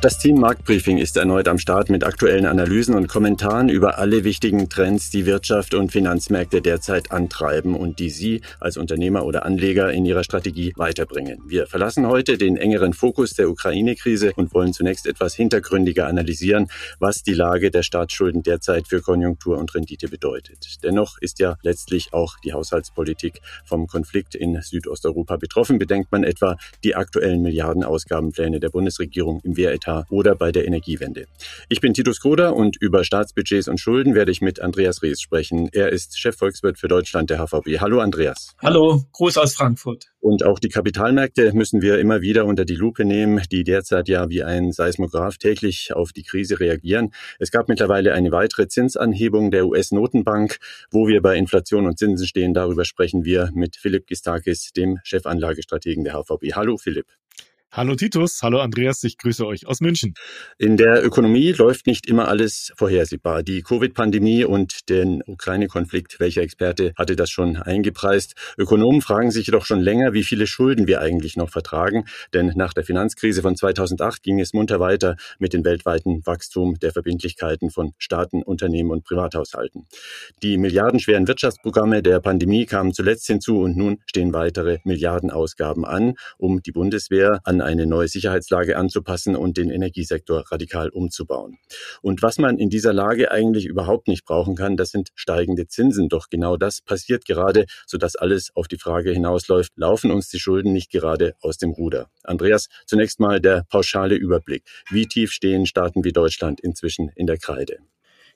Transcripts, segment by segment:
Das Team Marktbriefing ist erneut am Start mit aktuellen Analysen und Kommentaren über alle wichtigen Trends, die Wirtschaft und Finanzmärkte derzeit antreiben und die Sie als Unternehmer oder Anleger in Ihrer Strategie weiterbringen. Wir verlassen heute den engeren Fokus der Ukraine-Krise und wollen zunächst etwas hintergründiger analysieren, was die Lage der Staatsschulden derzeit für Konjunktur und Rendite bedeutet. Dennoch ist ja letztlich auch die Haushaltspolitik vom Konflikt in Südosteuropa betroffen. Bedenkt man etwa die aktuellen Milliardenausgabenpläne der Bundesregierung im Wehretat oder bei der Energiewende. Ich bin Titus Koder und über Staatsbudgets und Schulden werde ich mit Andreas Rees sprechen. Er ist Chefvolkswirt für Deutschland der HVB. Hallo Andreas. Hallo, Gruß aus Frankfurt. Und auch die Kapitalmärkte müssen wir immer wieder unter die Lupe nehmen, die derzeit ja wie ein Seismograph täglich auf die Krise reagieren. Es gab mittlerweile eine weitere Zinsanhebung der US-Notenbank. Wo wir bei Inflation und Zinsen stehen, darüber sprechen wir mit Philipp Gistakis, dem Chefanlagestrategen der HVB. Hallo Philipp. Hallo Titus, hallo Andreas, ich grüße euch aus München. In der Ökonomie läuft nicht immer alles vorhersehbar. Die Covid-Pandemie und den Ukraine-Konflikt, welcher Experte hatte das schon eingepreist? Ökonomen fragen sich jedoch schon länger, wie viele Schulden wir eigentlich noch vertragen. Denn nach der Finanzkrise von 2008 ging es munter weiter mit dem weltweiten Wachstum der Verbindlichkeiten von Staaten, Unternehmen und Privathaushalten. Die milliardenschweren Wirtschaftsprogramme der Pandemie kamen zuletzt hinzu und nun stehen weitere Milliardenausgaben an, um die Bundeswehr an eine neue Sicherheitslage anzupassen und den Energiesektor radikal umzubauen. Und was man in dieser Lage eigentlich überhaupt nicht brauchen kann, das sind steigende Zinsen. Doch genau das passiert gerade, sodass alles auf die Frage hinausläuft, laufen uns die Schulden nicht gerade aus dem Ruder? Andreas, zunächst mal der pauschale Überblick. Wie tief stehen Staaten wie Deutschland inzwischen in der Kreide?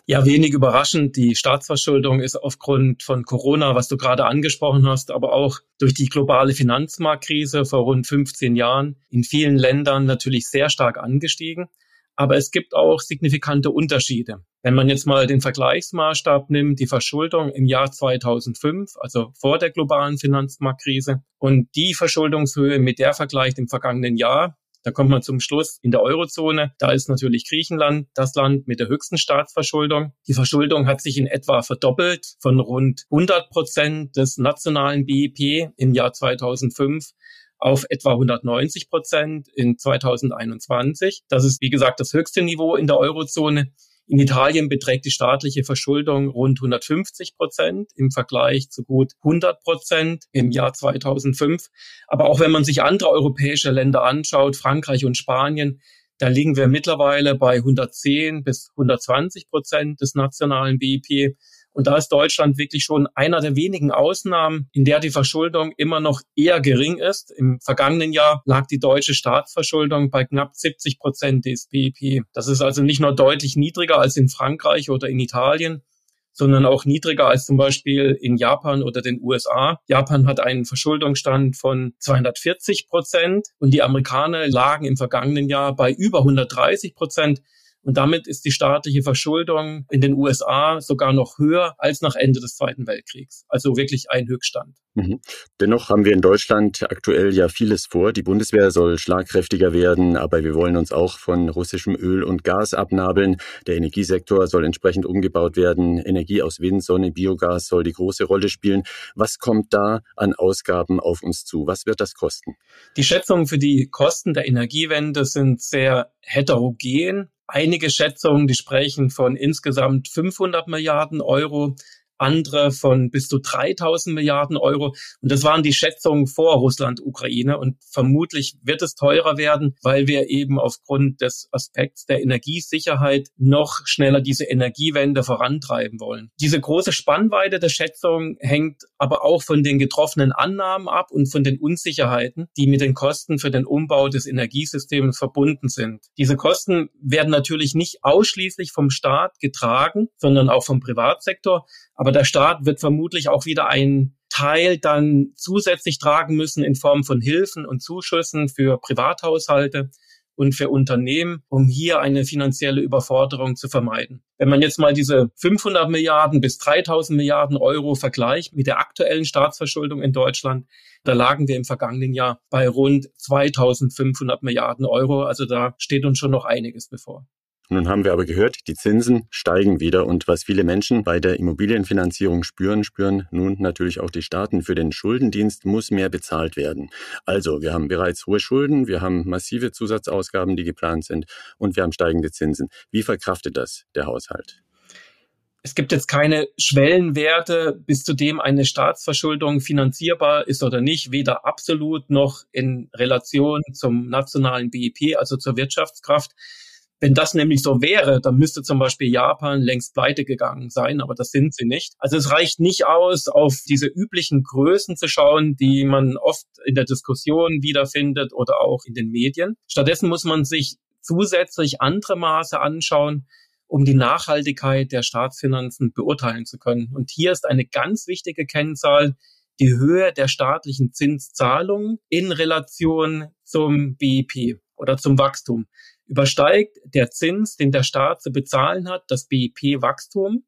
Ja, wenig überraschend. Die Staatsverschuldung ist aufgrund von Corona, was du gerade angesprochen hast, aber auch durch die globale Finanzmarktkrise vor rund 15 Jahren in vielen Ländern natürlich sehr stark angestiegen. Aber es gibt auch signifikante Unterschiede. Wenn man jetzt mal den Vergleichsmaßstab nimmt, die Verschuldung im Jahr 2005, also vor der globalen Finanzmarktkrise, und die Verschuldungshöhe mit der vergleicht im vergangenen Jahr, da kommt man zum Schluss in der Eurozone. Da ist natürlich Griechenland das Land mit der höchsten Staatsverschuldung. Die Verschuldung hat sich in etwa verdoppelt von rund 100 Prozent des nationalen BIP im Jahr 2005 auf etwa 190 Prozent in 2021. Das ist, wie gesagt, das höchste Niveau in der Eurozone. In Italien beträgt die staatliche Verschuldung rund 150 Prozent im Vergleich zu gut 100 Prozent im Jahr 2005. Aber auch wenn man sich andere europäische Länder anschaut, Frankreich und Spanien, da liegen wir mittlerweile bei 110 bis 120 Prozent des nationalen BIP. Und da ist Deutschland wirklich schon einer der wenigen Ausnahmen, in der die Verschuldung immer noch eher gering ist. Im vergangenen Jahr lag die deutsche Staatsverschuldung bei knapp 70 Prozent des BIP. Das ist also nicht nur deutlich niedriger als in Frankreich oder in Italien, sondern auch niedriger als zum Beispiel in Japan oder den USA. Japan hat einen Verschuldungsstand von 240 Prozent und die Amerikaner lagen im vergangenen Jahr bei über 130 Prozent. Und damit ist die staatliche Verschuldung in den USA sogar noch höher als nach Ende des Zweiten Weltkriegs. Also wirklich ein Höchststand. Mhm. Dennoch haben wir in Deutschland aktuell ja vieles vor. Die Bundeswehr soll schlagkräftiger werden, aber wir wollen uns auch von russischem Öl und Gas abnabeln. Der Energiesektor soll entsprechend umgebaut werden. Energie aus Wind, Sonne, Biogas soll die große Rolle spielen. Was kommt da an Ausgaben auf uns zu? Was wird das kosten? Die Schätzungen für die Kosten der Energiewende sind sehr heterogen. Einige Schätzungen, die sprechen von insgesamt 500 Milliarden Euro andere von bis zu 3000 Milliarden Euro. Und das waren die Schätzungen vor Russland-Ukraine. Und vermutlich wird es teurer werden, weil wir eben aufgrund des Aspekts der Energiesicherheit noch schneller diese Energiewende vorantreiben wollen. Diese große Spannweite der Schätzungen hängt aber auch von den getroffenen Annahmen ab und von den Unsicherheiten, die mit den Kosten für den Umbau des Energiesystems verbunden sind. Diese Kosten werden natürlich nicht ausschließlich vom Staat getragen, sondern auch vom Privatsektor. Aber der Staat wird vermutlich auch wieder einen Teil dann zusätzlich tragen müssen in Form von Hilfen und Zuschüssen für Privathaushalte und für Unternehmen, um hier eine finanzielle Überforderung zu vermeiden. Wenn man jetzt mal diese 500 Milliarden bis 3000 Milliarden Euro vergleicht mit der aktuellen Staatsverschuldung in Deutschland, da lagen wir im vergangenen Jahr bei rund 2500 Milliarden Euro. Also da steht uns schon noch einiges bevor. Nun haben wir aber gehört, die Zinsen steigen wieder und was viele Menschen bei der Immobilienfinanzierung spüren, spüren nun natürlich auch die Staaten. Für den Schuldendienst muss mehr bezahlt werden. Also, wir haben bereits hohe Schulden, wir haben massive Zusatzausgaben, die geplant sind und wir haben steigende Zinsen. Wie verkraftet das der Haushalt? Es gibt jetzt keine Schwellenwerte, bis zu dem eine Staatsverschuldung finanzierbar ist oder nicht, weder absolut noch in Relation zum nationalen BIP, also zur Wirtschaftskraft. Wenn das nämlich so wäre, dann müsste zum Beispiel Japan längst pleite gegangen sein, aber das sind sie nicht. Also es reicht nicht aus, auf diese üblichen Größen zu schauen, die man oft in der Diskussion wiederfindet oder auch in den Medien. Stattdessen muss man sich zusätzlich andere Maße anschauen, um die Nachhaltigkeit der Staatsfinanzen beurteilen zu können. Und hier ist eine ganz wichtige Kennzahl die Höhe der staatlichen Zinszahlungen in Relation zum BIP oder zum Wachstum übersteigt der Zins, den der Staat zu bezahlen hat, das BIP-Wachstum,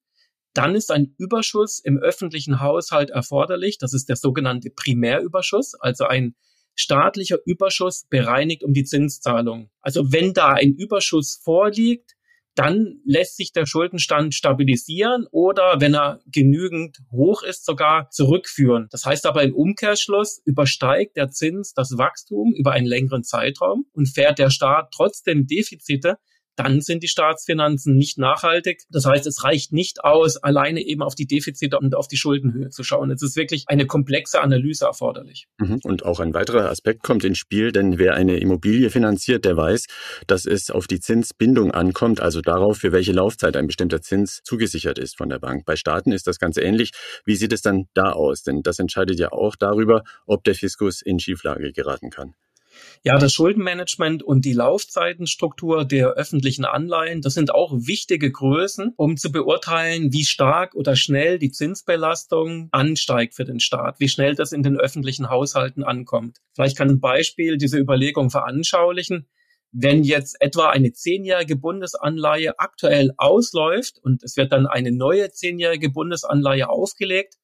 dann ist ein Überschuss im öffentlichen Haushalt erforderlich. Das ist der sogenannte Primärüberschuss, also ein staatlicher Überschuss bereinigt um die Zinszahlung. Also wenn da ein Überschuss vorliegt, dann lässt sich der Schuldenstand stabilisieren oder, wenn er genügend hoch ist, sogar zurückführen. Das heißt aber im Umkehrschluss übersteigt der Zins das Wachstum über einen längeren Zeitraum und fährt der Staat trotzdem Defizite, dann sind die Staatsfinanzen nicht nachhaltig. Das heißt, es reicht nicht aus, alleine eben auf die Defizite und auf die Schuldenhöhe zu schauen. Es ist wirklich eine komplexe Analyse erforderlich. Mhm. Und auch ein weiterer Aspekt kommt ins Spiel, denn wer eine Immobilie finanziert, der weiß, dass es auf die Zinsbindung ankommt, also darauf, für welche Laufzeit ein bestimmter Zins zugesichert ist von der Bank. Bei Staaten ist das ganz ähnlich. Wie sieht es dann da aus? Denn das entscheidet ja auch darüber, ob der Fiskus in Schieflage geraten kann. Ja, das Schuldenmanagement und die Laufzeitenstruktur der öffentlichen Anleihen, das sind auch wichtige Größen, um zu beurteilen, wie stark oder schnell die Zinsbelastung ansteigt für den Staat, wie schnell das in den öffentlichen Haushalten ankommt. Vielleicht kann ein Beispiel diese Überlegung veranschaulichen. Wenn jetzt etwa eine zehnjährige Bundesanleihe aktuell ausläuft und es wird dann eine neue zehnjährige Bundesanleihe aufgelegt,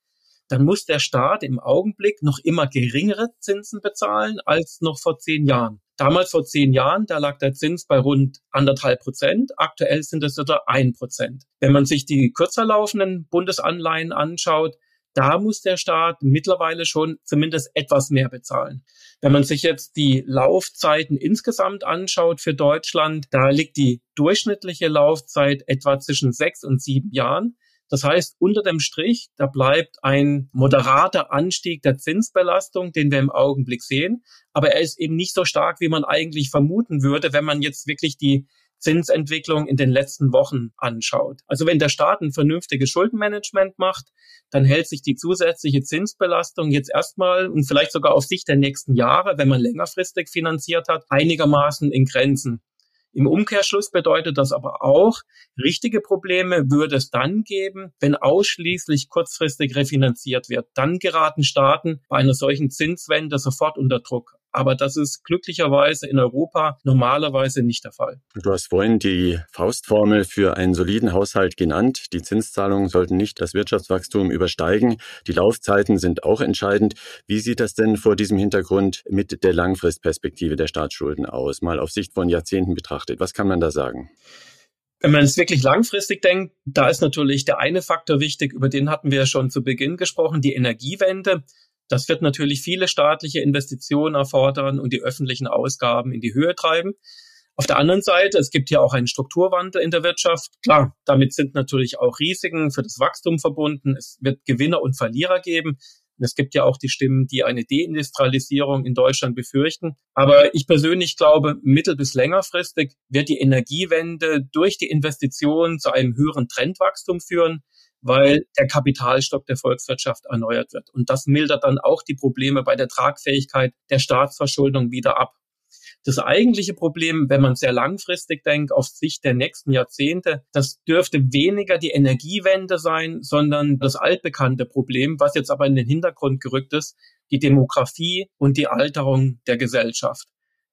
dann muss der Staat im Augenblick noch immer geringere Zinsen bezahlen als noch vor zehn Jahren. Damals vor zehn Jahren, da lag der Zins bei rund anderthalb Prozent. Aktuell sind es etwa ein Prozent. Wenn man sich die kürzer laufenden Bundesanleihen anschaut, da muss der Staat mittlerweile schon zumindest etwas mehr bezahlen. Wenn man sich jetzt die Laufzeiten insgesamt anschaut für Deutschland, da liegt die durchschnittliche Laufzeit etwa zwischen sechs und sieben Jahren. Das heißt, unter dem Strich, da bleibt ein moderater Anstieg der Zinsbelastung, den wir im Augenblick sehen. Aber er ist eben nicht so stark, wie man eigentlich vermuten würde, wenn man jetzt wirklich die Zinsentwicklung in den letzten Wochen anschaut. Also wenn der Staat ein vernünftiges Schuldenmanagement macht, dann hält sich die zusätzliche Zinsbelastung jetzt erstmal und vielleicht sogar auf Sicht der nächsten Jahre, wenn man längerfristig finanziert hat, einigermaßen in Grenzen. Im Umkehrschluss bedeutet das aber auch, richtige Probleme würde es dann geben, wenn ausschließlich kurzfristig refinanziert wird. Dann geraten Staaten bei einer solchen Zinswende sofort unter Druck. Aber das ist glücklicherweise in Europa normalerweise nicht der Fall. Du hast vorhin die Faustformel für einen soliden Haushalt genannt. Die Zinszahlungen sollten nicht das Wirtschaftswachstum übersteigen. Die Laufzeiten sind auch entscheidend. Wie sieht das denn vor diesem Hintergrund mit der Langfristperspektive der Staatsschulden aus? Mal auf Sicht von Jahrzehnten betrachtet. Was kann man da sagen? Wenn man es wirklich langfristig denkt, da ist natürlich der eine Faktor wichtig, über den hatten wir schon zu Beginn gesprochen, die Energiewende. Das wird natürlich viele staatliche Investitionen erfordern und die öffentlichen Ausgaben in die Höhe treiben. Auf der anderen Seite, es gibt ja auch einen Strukturwandel in der Wirtschaft. Klar, damit sind natürlich auch Risiken für das Wachstum verbunden. Es wird Gewinner und Verlierer geben. Es gibt ja auch die Stimmen, die eine Deindustrialisierung in Deutschland befürchten. Aber ich persönlich glaube, mittel- bis längerfristig wird die Energiewende durch die Investitionen zu einem höheren Trendwachstum führen weil der Kapitalstock der Volkswirtschaft erneuert wird. Und das mildert dann auch die Probleme bei der Tragfähigkeit der Staatsverschuldung wieder ab. Das eigentliche Problem, wenn man sehr langfristig denkt, auf Sicht der nächsten Jahrzehnte, das dürfte weniger die Energiewende sein, sondern das altbekannte Problem, was jetzt aber in den Hintergrund gerückt ist, die Demografie und die Alterung der Gesellschaft.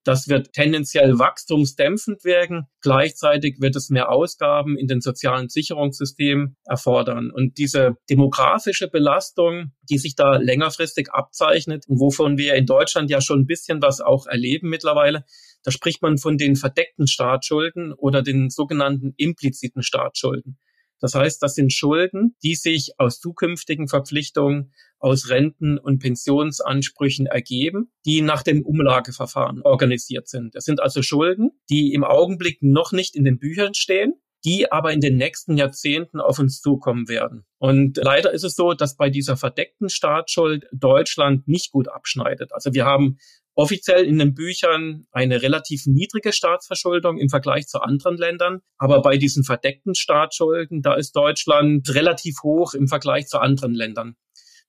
Das wird tendenziell wachstumsdämpfend wirken. Gleichzeitig wird es mehr Ausgaben in den sozialen Sicherungssystemen erfordern. Und diese demografische Belastung, die sich da längerfristig abzeichnet und wovon wir in Deutschland ja schon ein bisschen was auch erleben mittlerweile, Da spricht man von den verdeckten Staatsschulden oder den sogenannten impliziten Staatsschulden. Das heißt, das sind Schulden, die sich aus zukünftigen Verpflichtungen, aus Renten- und Pensionsansprüchen ergeben, die nach dem Umlageverfahren organisiert sind. Das sind also Schulden, die im Augenblick noch nicht in den Büchern stehen, die aber in den nächsten Jahrzehnten auf uns zukommen werden. Und leider ist es so, dass bei dieser verdeckten Staatsschuld Deutschland nicht gut abschneidet. Also wir haben offiziell in den Büchern eine relativ niedrige Staatsverschuldung im Vergleich zu anderen Ländern. Aber bei diesen verdeckten Staatsschulden, da ist Deutschland relativ hoch im Vergleich zu anderen Ländern.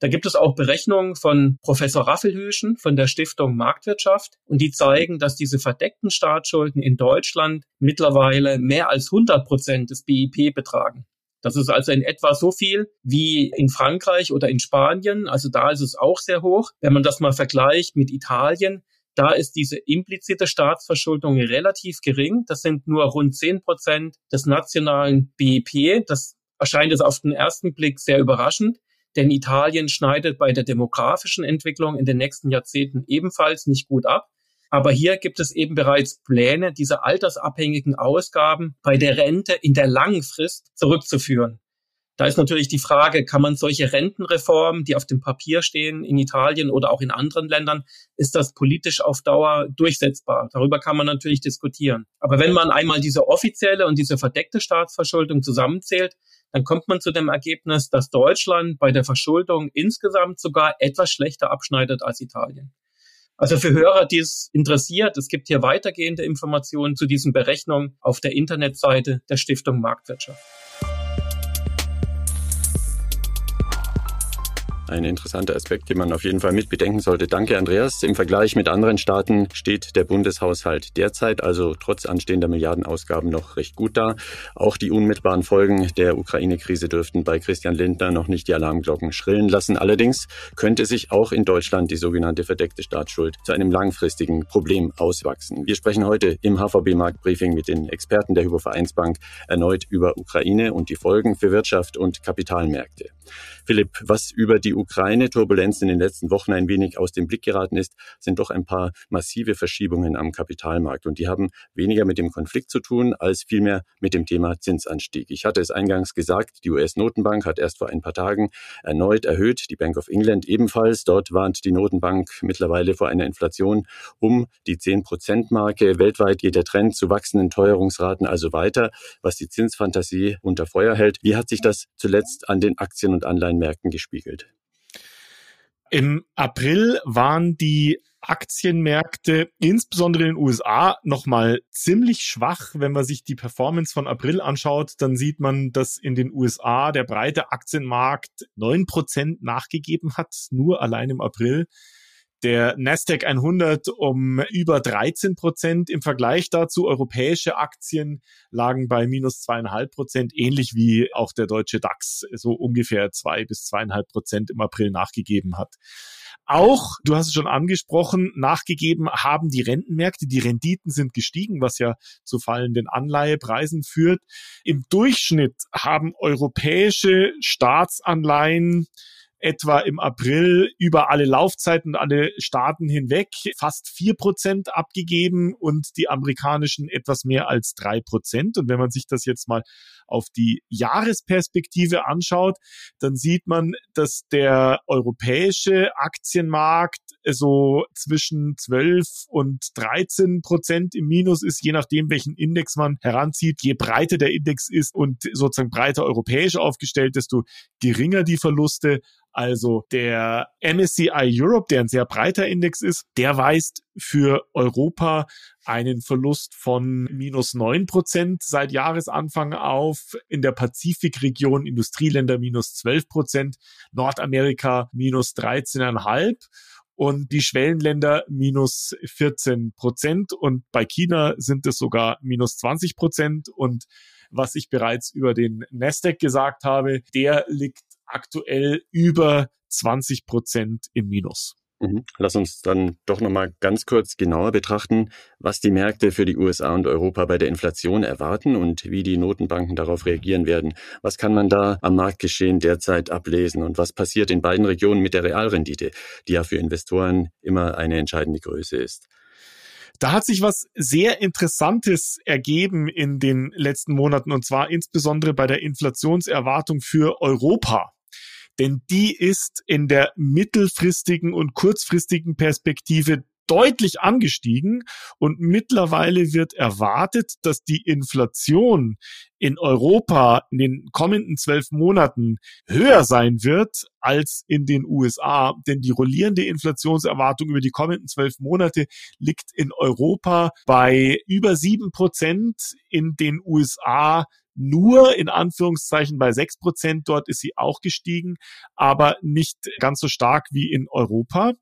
Da gibt es auch Berechnungen von Professor Raffelhüschen von der Stiftung Marktwirtschaft und die zeigen, dass diese verdeckten Staatsschulden in Deutschland mittlerweile mehr als 100 Prozent des BIP betragen. Das ist also in etwa so viel wie in Frankreich oder in Spanien. Also da ist es auch sehr hoch. Wenn man das mal vergleicht mit Italien, da ist diese implizite Staatsverschuldung relativ gering. Das sind nur rund 10 Prozent des nationalen BIP. Das erscheint es auf den ersten Blick sehr überraschend denn Italien schneidet bei der demografischen Entwicklung in den nächsten Jahrzehnten ebenfalls nicht gut ab. Aber hier gibt es eben bereits Pläne, diese altersabhängigen Ausgaben bei der Rente in der langen Frist zurückzuführen. Da ist natürlich die Frage, kann man solche Rentenreformen, die auf dem Papier stehen, in Italien oder auch in anderen Ländern, ist das politisch auf Dauer durchsetzbar? Darüber kann man natürlich diskutieren. Aber wenn man einmal diese offizielle und diese verdeckte Staatsverschuldung zusammenzählt, dann kommt man zu dem Ergebnis, dass Deutschland bei der Verschuldung insgesamt sogar etwas schlechter abschneidet als Italien. Also für Hörer, die es interessiert, es gibt hier weitergehende Informationen zu diesen Berechnungen auf der Internetseite der Stiftung Marktwirtschaft. Ein interessanter Aspekt, den man auf jeden Fall mit bedenken sollte. Danke, Andreas. Im Vergleich mit anderen Staaten steht der Bundeshaushalt derzeit also trotz anstehender Milliardenausgaben noch recht gut da. Auch die unmittelbaren Folgen der Ukraine-Krise dürften bei Christian Lindner noch nicht die Alarmglocken schrillen lassen. Allerdings könnte sich auch in Deutschland die sogenannte verdeckte Staatsschuld zu einem langfristigen Problem auswachsen. Wir sprechen heute im HVB-Marktbriefing mit den Experten der Hypovereinsbank erneut über Ukraine und die Folgen für Wirtschaft und Kapitalmärkte. Philipp, was über die Ukraine-Turbulenz in den letzten Wochen ein wenig aus dem Blick geraten ist, sind doch ein paar massive Verschiebungen am Kapitalmarkt. Und die haben weniger mit dem Konflikt zu tun, als vielmehr mit dem Thema Zinsanstieg. Ich hatte es eingangs gesagt, die US-Notenbank hat erst vor ein paar Tagen erneut erhöht, die Bank of England ebenfalls. Dort warnt die Notenbank mittlerweile vor einer Inflation um die 10-Prozent-Marke. Weltweit geht der Trend zu wachsenden Teuerungsraten also weiter, was die Zinsfantasie unter Feuer hält. Wie hat sich das zuletzt an den Aktien- und Anleihenmärkten gespiegelt? Im April waren die Aktienmärkte, insbesondere in den USA, nochmal ziemlich schwach. Wenn man sich die Performance von April anschaut, dann sieht man, dass in den USA der breite Aktienmarkt neun Prozent nachgegeben hat, nur allein im April der Nasdaq 100 um über 13 Prozent. Im Vergleich dazu europäische Aktien lagen bei minus zweieinhalb Prozent, ähnlich wie auch der deutsche DAX so ungefähr zwei bis zweieinhalb Prozent im April nachgegeben hat. Auch, du hast es schon angesprochen, nachgegeben haben die Rentenmärkte. Die Renditen sind gestiegen, was ja zu fallenden Anleihepreisen führt. Im Durchschnitt haben europäische Staatsanleihen etwa im April über alle Laufzeiten, alle Staaten hinweg fast vier Prozent abgegeben und die amerikanischen etwas mehr als drei Prozent. Und wenn man sich das jetzt mal auf die Jahresperspektive anschaut, dann sieht man, dass der europäische Aktienmarkt so zwischen 12 und 13 Prozent im Minus ist, je nachdem, welchen Index man heranzieht. Je breiter der Index ist und sozusagen breiter europäisch aufgestellt, desto geringer die Verluste. Also der MSCI Europe, der ein sehr breiter Index ist, der weist für Europa einen Verlust von minus neun Prozent seit Jahresanfang auf. In der Pazifikregion Industrieländer minus zwölf Prozent, Nordamerika minus 13,5 und die Schwellenländer minus 14 Prozent und bei China sind es sogar minus 20 Prozent und was ich bereits über den Nasdaq gesagt habe, der liegt aktuell über 20 Prozent im Minus. Mhm. Lass uns dann doch nochmal ganz kurz genauer betrachten, was die Märkte für die USA und Europa bei der Inflation erwarten und wie die Notenbanken darauf reagieren werden. Was kann man da am Marktgeschehen derzeit ablesen und was passiert in beiden Regionen mit der Realrendite, die ja für Investoren immer eine entscheidende Größe ist? Da hat sich was sehr Interessantes ergeben in den letzten Monaten und zwar insbesondere bei der Inflationserwartung für Europa denn die ist in der mittelfristigen und kurzfristigen Perspektive deutlich angestiegen und mittlerweile wird erwartet, dass die Inflation in Europa in den kommenden zwölf Monaten höher sein wird als in den USA. Denn die rollierende Inflationserwartung über die kommenden zwölf Monate liegt in Europa bei über sieben Prozent, in den USA nur in Anführungszeichen bei sechs Prozent. Dort ist sie auch gestiegen, aber nicht ganz so stark wie in Europa.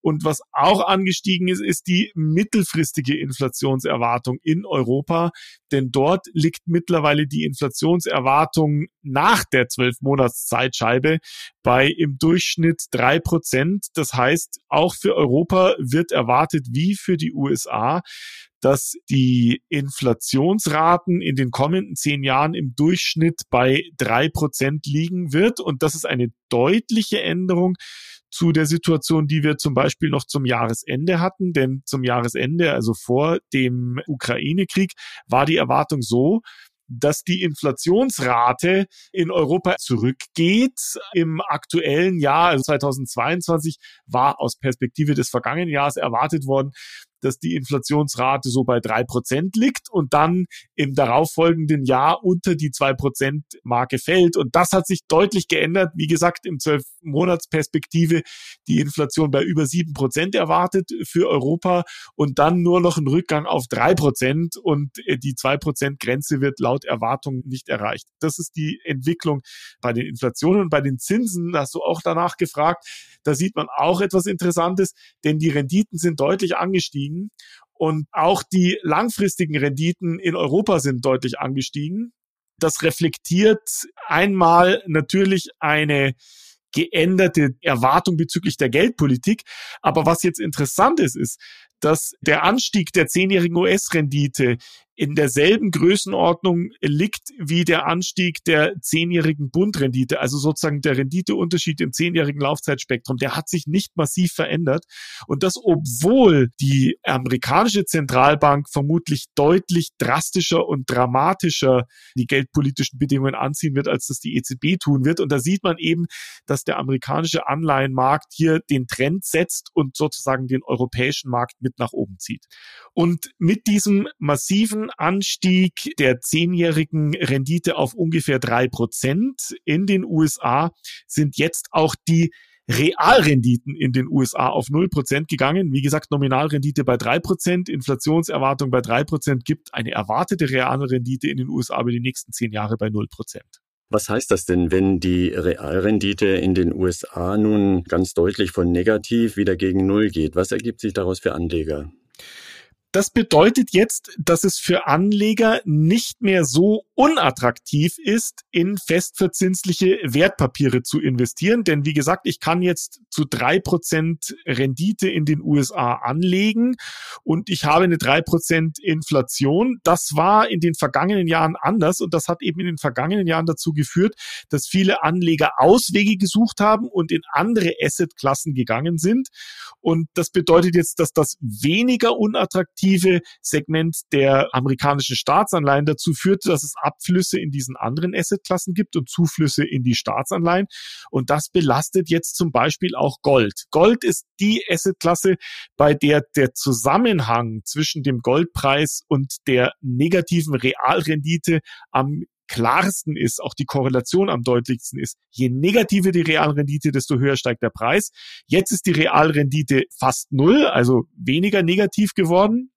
Und was auch angestiegen ist, ist die mittelfristige Inflationserwartung in Europa. Denn dort liegt mittlerweile die Inflationserwartung nach der zwölf Monats Zeitscheibe bei im Durchschnitt drei Prozent. Das heißt, auch für Europa wird erwartet, wie für die USA, dass die Inflationsraten in den kommenden zehn Jahren im Durchschnitt bei drei Prozent liegen wird. Und das ist eine deutliche Änderung zu der Situation, die wir zum Beispiel noch zum Jahresende hatten. Denn zum Jahresende, also vor dem Ukraine-Krieg, war die Erwartung so, dass die Inflationsrate in Europa zurückgeht. Im aktuellen Jahr, also 2022, war aus Perspektive des vergangenen Jahres erwartet worden, dass die Inflationsrate so bei drei Prozent liegt und dann im darauffolgenden Jahr unter die zwei Prozent Marke fällt. Und das hat sich deutlich geändert. Wie gesagt, im zwölf Monatsperspektive die Inflation bei über sieben Prozent erwartet für Europa und dann nur noch ein Rückgang auf drei Prozent und die zwei Prozent Grenze wird laut Erwartung nicht erreicht. Das ist die Entwicklung bei den Inflationen und bei den Zinsen. Hast du auch danach gefragt. Da sieht man auch etwas Interessantes, denn die Renditen sind deutlich angestiegen und auch die langfristigen Renditen in Europa sind deutlich angestiegen. Das reflektiert einmal natürlich eine geänderte Erwartung bezüglich der Geldpolitik. Aber was jetzt interessant ist, ist, dass der Anstieg der zehnjährigen US-Rendite in derselben Größenordnung liegt wie der Anstieg der zehnjährigen Bundrendite, also sozusagen der Renditeunterschied im zehnjährigen Laufzeitspektrum, der hat sich nicht massiv verändert. Und das, obwohl die amerikanische Zentralbank vermutlich deutlich drastischer und dramatischer die geldpolitischen Bedingungen anziehen wird, als das die EZB tun wird. Und da sieht man eben, dass der amerikanische Anleihenmarkt hier den Trend setzt und sozusagen den europäischen Markt mit nach oben zieht. Und mit diesem massiven Anstieg der zehnjährigen Rendite auf ungefähr drei Prozent in den USA sind jetzt auch die Realrenditen in den USA auf null Prozent gegangen. Wie gesagt, Nominalrendite bei drei Prozent, Inflationserwartung bei drei Prozent gibt eine erwartete Realrendite in den USA über die nächsten zehn Jahre bei null Prozent. Was heißt das denn, wenn die Realrendite in den USA nun ganz deutlich von negativ wieder gegen Null geht? Was ergibt sich daraus für Anleger? Das bedeutet jetzt, dass es für Anleger nicht mehr so unattraktiv ist, in festverzinsliche Wertpapiere zu investieren. Denn wie gesagt, ich kann jetzt zu drei Prozent Rendite in den USA anlegen und ich habe eine drei Prozent Inflation. Das war in den vergangenen Jahren anders und das hat eben in den vergangenen Jahren dazu geführt, dass viele Anleger Auswege gesucht haben und in andere Assetklassen gegangen sind. Und das bedeutet jetzt, dass das weniger unattraktive Segment der amerikanischen Staatsanleihen dazu führt, dass es Abflüsse in diesen anderen Assetklassen gibt und Zuflüsse in die Staatsanleihen. Und das belastet jetzt zum Beispiel auch Gold. Gold ist die Assetklasse, bei der der Zusammenhang zwischen dem Goldpreis und der negativen Realrendite am klarsten ist, auch die Korrelation am deutlichsten ist. Je negativer die Realrendite, desto höher steigt der Preis. Jetzt ist die Realrendite fast null, also weniger negativ geworden.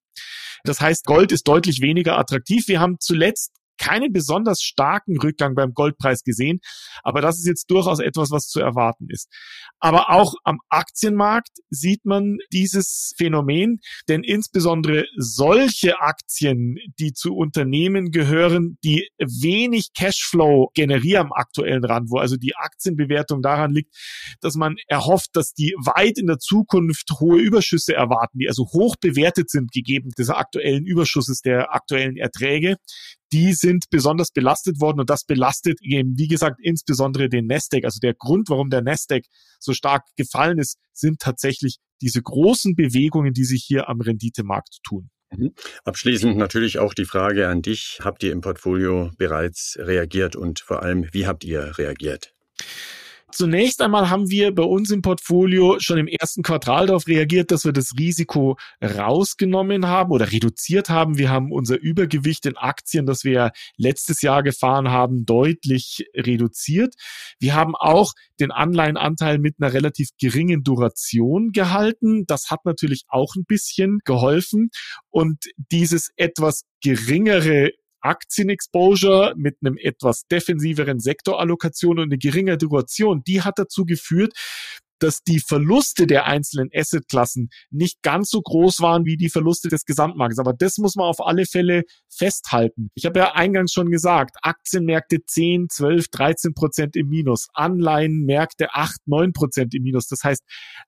Das heißt, Gold ist deutlich weniger attraktiv. Wir haben zuletzt keinen besonders starken Rückgang beim Goldpreis gesehen, aber das ist jetzt durchaus etwas, was zu erwarten ist. Aber auch am Aktienmarkt sieht man dieses Phänomen, denn insbesondere solche Aktien, die zu Unternehmen gehören, die wenig Cashflow generieren am aktuellen Rand, wo also die Aktienbewertung daran liegt, dass man erhofft, dass die weit in der Zukunft hohe Überschüsse erwarten, die also hoch bewertet sind, gegeben dieser aktuellen Überschusses der aktuellen Erträge die sind besonders belastet worden und das belastet eben, wie gesagt, insbesondere den Nasdaq. Also der Grund, warum der Nasdaq so stark gefallen ist, sind tatsächlich diese großen Bewegungen, die sich hier am Renditemarkt tun. Mhm. Abschließend natürlich auch die Frage an dich. Habt ihr im Portfolio bereits reagiert und vor allem, wie habt ihr reagiert? Zunächst einmal haben wir bei uns im Portfolio schon im ersten Quartal darauf reagiert, dass wir das Risiko rausgenommen haben oder reduziert haben. Wir haben unser Übergewicht in Aktien, das wir letztes Jahr gefahren haben, deutlich reduziert. Wir haben auch den Anleihenanteil mit einer relativ geringen Duration gehalten. Das hat natürlich auch ein bisschen geholfen. Und dieses etwas geringere Aktienexposure mit einem etwas defensiveren Sektorallokation und eine geringe Duration, die hat dazu geführt, dass die Verluste der einzelnen Assetklassen nicht ganz so groß waren wie die Verluste des Gesamtmarktes. Aber das muss man auf alle Fälle festhalten. Ich habe ja eingangs schon gesagt, Aktienmärkte 10, 12, 13 Prozent im Minus, Anleihenmärkte 8, 9 Prozent im Minus. Das heißt,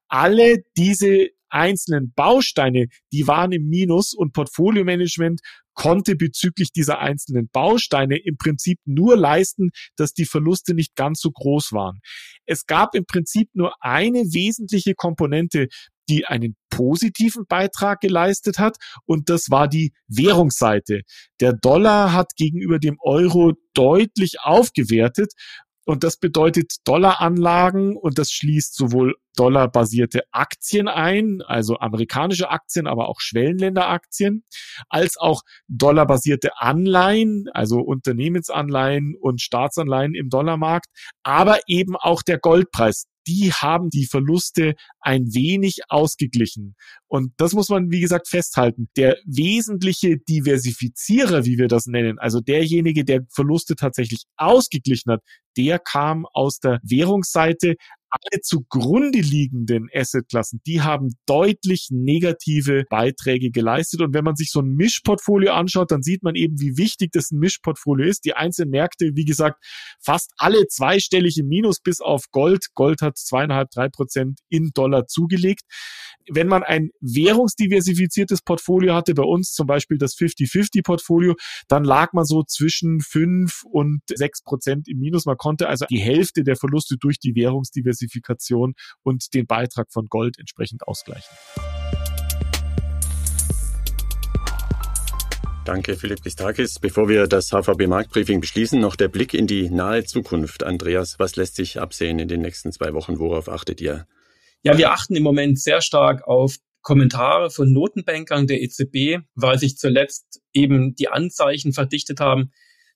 alle diese einzelnen Bausteine, die waren im Minus und Portfolio-Management konnte bezüglich dieser einzelnen Bausteine im Prinzip nur leisten, dass die Verluste nicht ganz so groß waren. Es gab im Prinzip nur eine wesentliche Komponente, die einen positiven Beitrag geleistet hat und das war die Währungsseite. Der Dollar hat gegenüber dem Euro deutlich aufgewertet und das bedeutet Dollaranlagen und das schließt sowohl dollarbasierte Aktien ein, also amerikanische Aktien, aber auch Schwellenländeraktien, als auch dollarbasierte Anleihen, also Unternehmensanleihen und Staatsanleihen im Dollarmarkt, aber eben auch der Goldpreis die haben die Verluste ein wenig ausgeglichen. Und das muss man, wie gesagt, festhalten. Der wesentliche Diversifizierer, wie wir das nennen, also derjenige, der Verluste tatsächlich ausgeglichen hat, der kam aus der Währungsseite, alle zugrunde liegenden Assetklassen, die haben deutlich negative Beiträge geleistet. Und wenn man sich so ein Mischportfolio anschaut, dann sieht man eben, wie wichtig das Mischportfolio ist. Die einzelnen Märkte, wie gesagt, fast alle zweistellig im Minus bis auf Gold. Gold hat zweieinhalb, drei Prozent in Dollar zugelegt. Wenn man ein währungsdiversifiziertes Portfolio hatte, bei uns zum Beispiel das 50-50-Portfolio, dann lag man so zwischen fünf und sechs Prozent im Minus. Man konnte also die Hälfte der Verluste durch die Währungsdiversifikation Diversifikation und den Beitrag von Gold entsprechend ausgleichen. Danke, Philipp Listakis. Bevor wir das HVB Marktbriefing beschließen, noch der Blick in die nahe Zukunft. Andreas, was lässt sich absehen in den nächsten zwei Wochen? Worauf achtet ihr? Ja, wir achten im Moment sehr stark auf Kommentare von Notenbankern der EZB, weil sich zuletzt eben die Anzeichen verdichtet haben,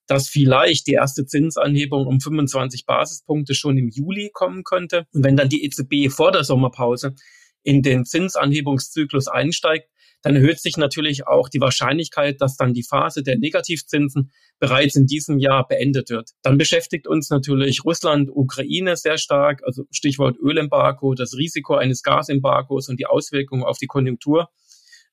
dass vielleicht die erste Zinsanhebung um 25 Basispunkte schon im Juli kommen könnte. Und wenn dann die EZB vor der Sommerpause in den Zinsanhebungszyklus einsteigt, dann erhöht sich natürlich auch die Wahrscheinlichkeit, dass dann die Phase der Negativzinsen bereits in diesem Jahr beendet wird. Dann beschäftigt uns natürlich Russland, Ukraine sehr stark, also Stichwort Ölembargo, das Risiko eines Gasembargos und die Auswirkungen auf die Konjunktur.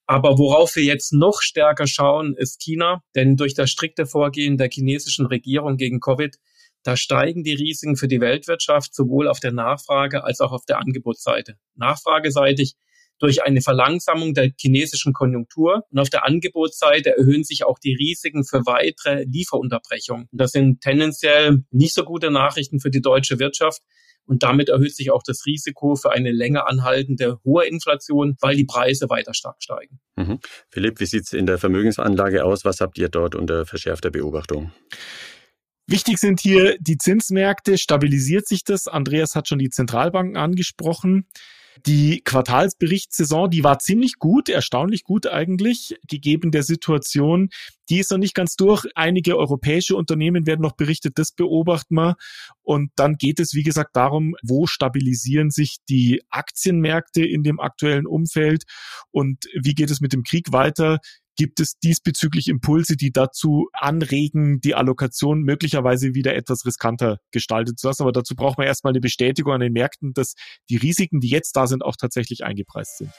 Aber worauf wir jetzt noch stärker schauen, ist China, denn durch das strikte Vorgehen der chinesischen Regierung gegen Covid, da steigen die Risiken für die Weltwirtschaft sowohl auf der Nachfrage als auch auf der Angebotsseite. Nachfrageseitig durch eine Verlangsamung der chinesischen Konjunktur und auf der Angebotsseite erhöhen sich auch die Risiken für weitere Lieferunterbrechungen. Das sind tendenziell nicht so gute Nachrichten für die deutsche Wirtschaft, und damit erhöht sich auch das Risiko für eine länger anhaltende hohe Inflation, weil die Preise weiter stark steigen. Mhm. Philipp, wie sieht es in der Vermögensanlage aus? Was habt ihr dort unter verschärfter Beobachtung? Wichtig sind hier die Zinsmärkte. Stabilisiert sich das? Andreas hat schon die Zentralbanken angesprochen. Die Quartalsberichtssaison, die war ziemlich gut, erstaunlich gut eigentlich, gegeben der Situation. Die ist noch nicht ganz durch. Einige europäische Unternehmen werden noch berichtet, das beobachten wir. Und dann geht es, wie gesagt, darum, wo stabilisieren sich die Aktienmärkte in dem aktuellen Umfeld und wie geht es mit dem Krieg weiter? Gibt es diesbezüglich Impulse, die dazu anregen, die Allokation möglicherweise wieder etwas riskanter gestaltet zu lassen? Aber dazu braucht man erstmal eine Bestätigung an den Märkten, dass die Risiken, die jetzt da sind, auch tatsächlich eingepreist sind.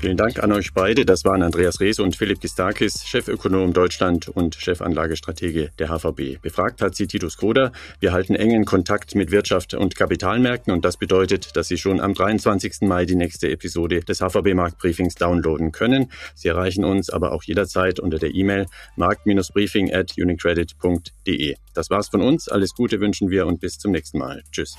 Vielen Dank an euch beide. Das waren Andreas Rees und Philipp Gistakis, Chefökonom Deutschland und Chefanlagestratege der HVB. Befragt hat sie Titus Koda. Wir halten engen Kontakt mit Wirtschaft und Kapitalmärkten und das bedeutet, dass Sie schon am 23. Mai die nächste Episode des HVB Marktbriefings downloaden können. Sie erreichen uns aber auch jederzeit unter der E-Mail markt-briefing at unicredit.de. Das war's von uns. Alles Gute wünschen wir und bis zum nächsten Mal. Tschüss.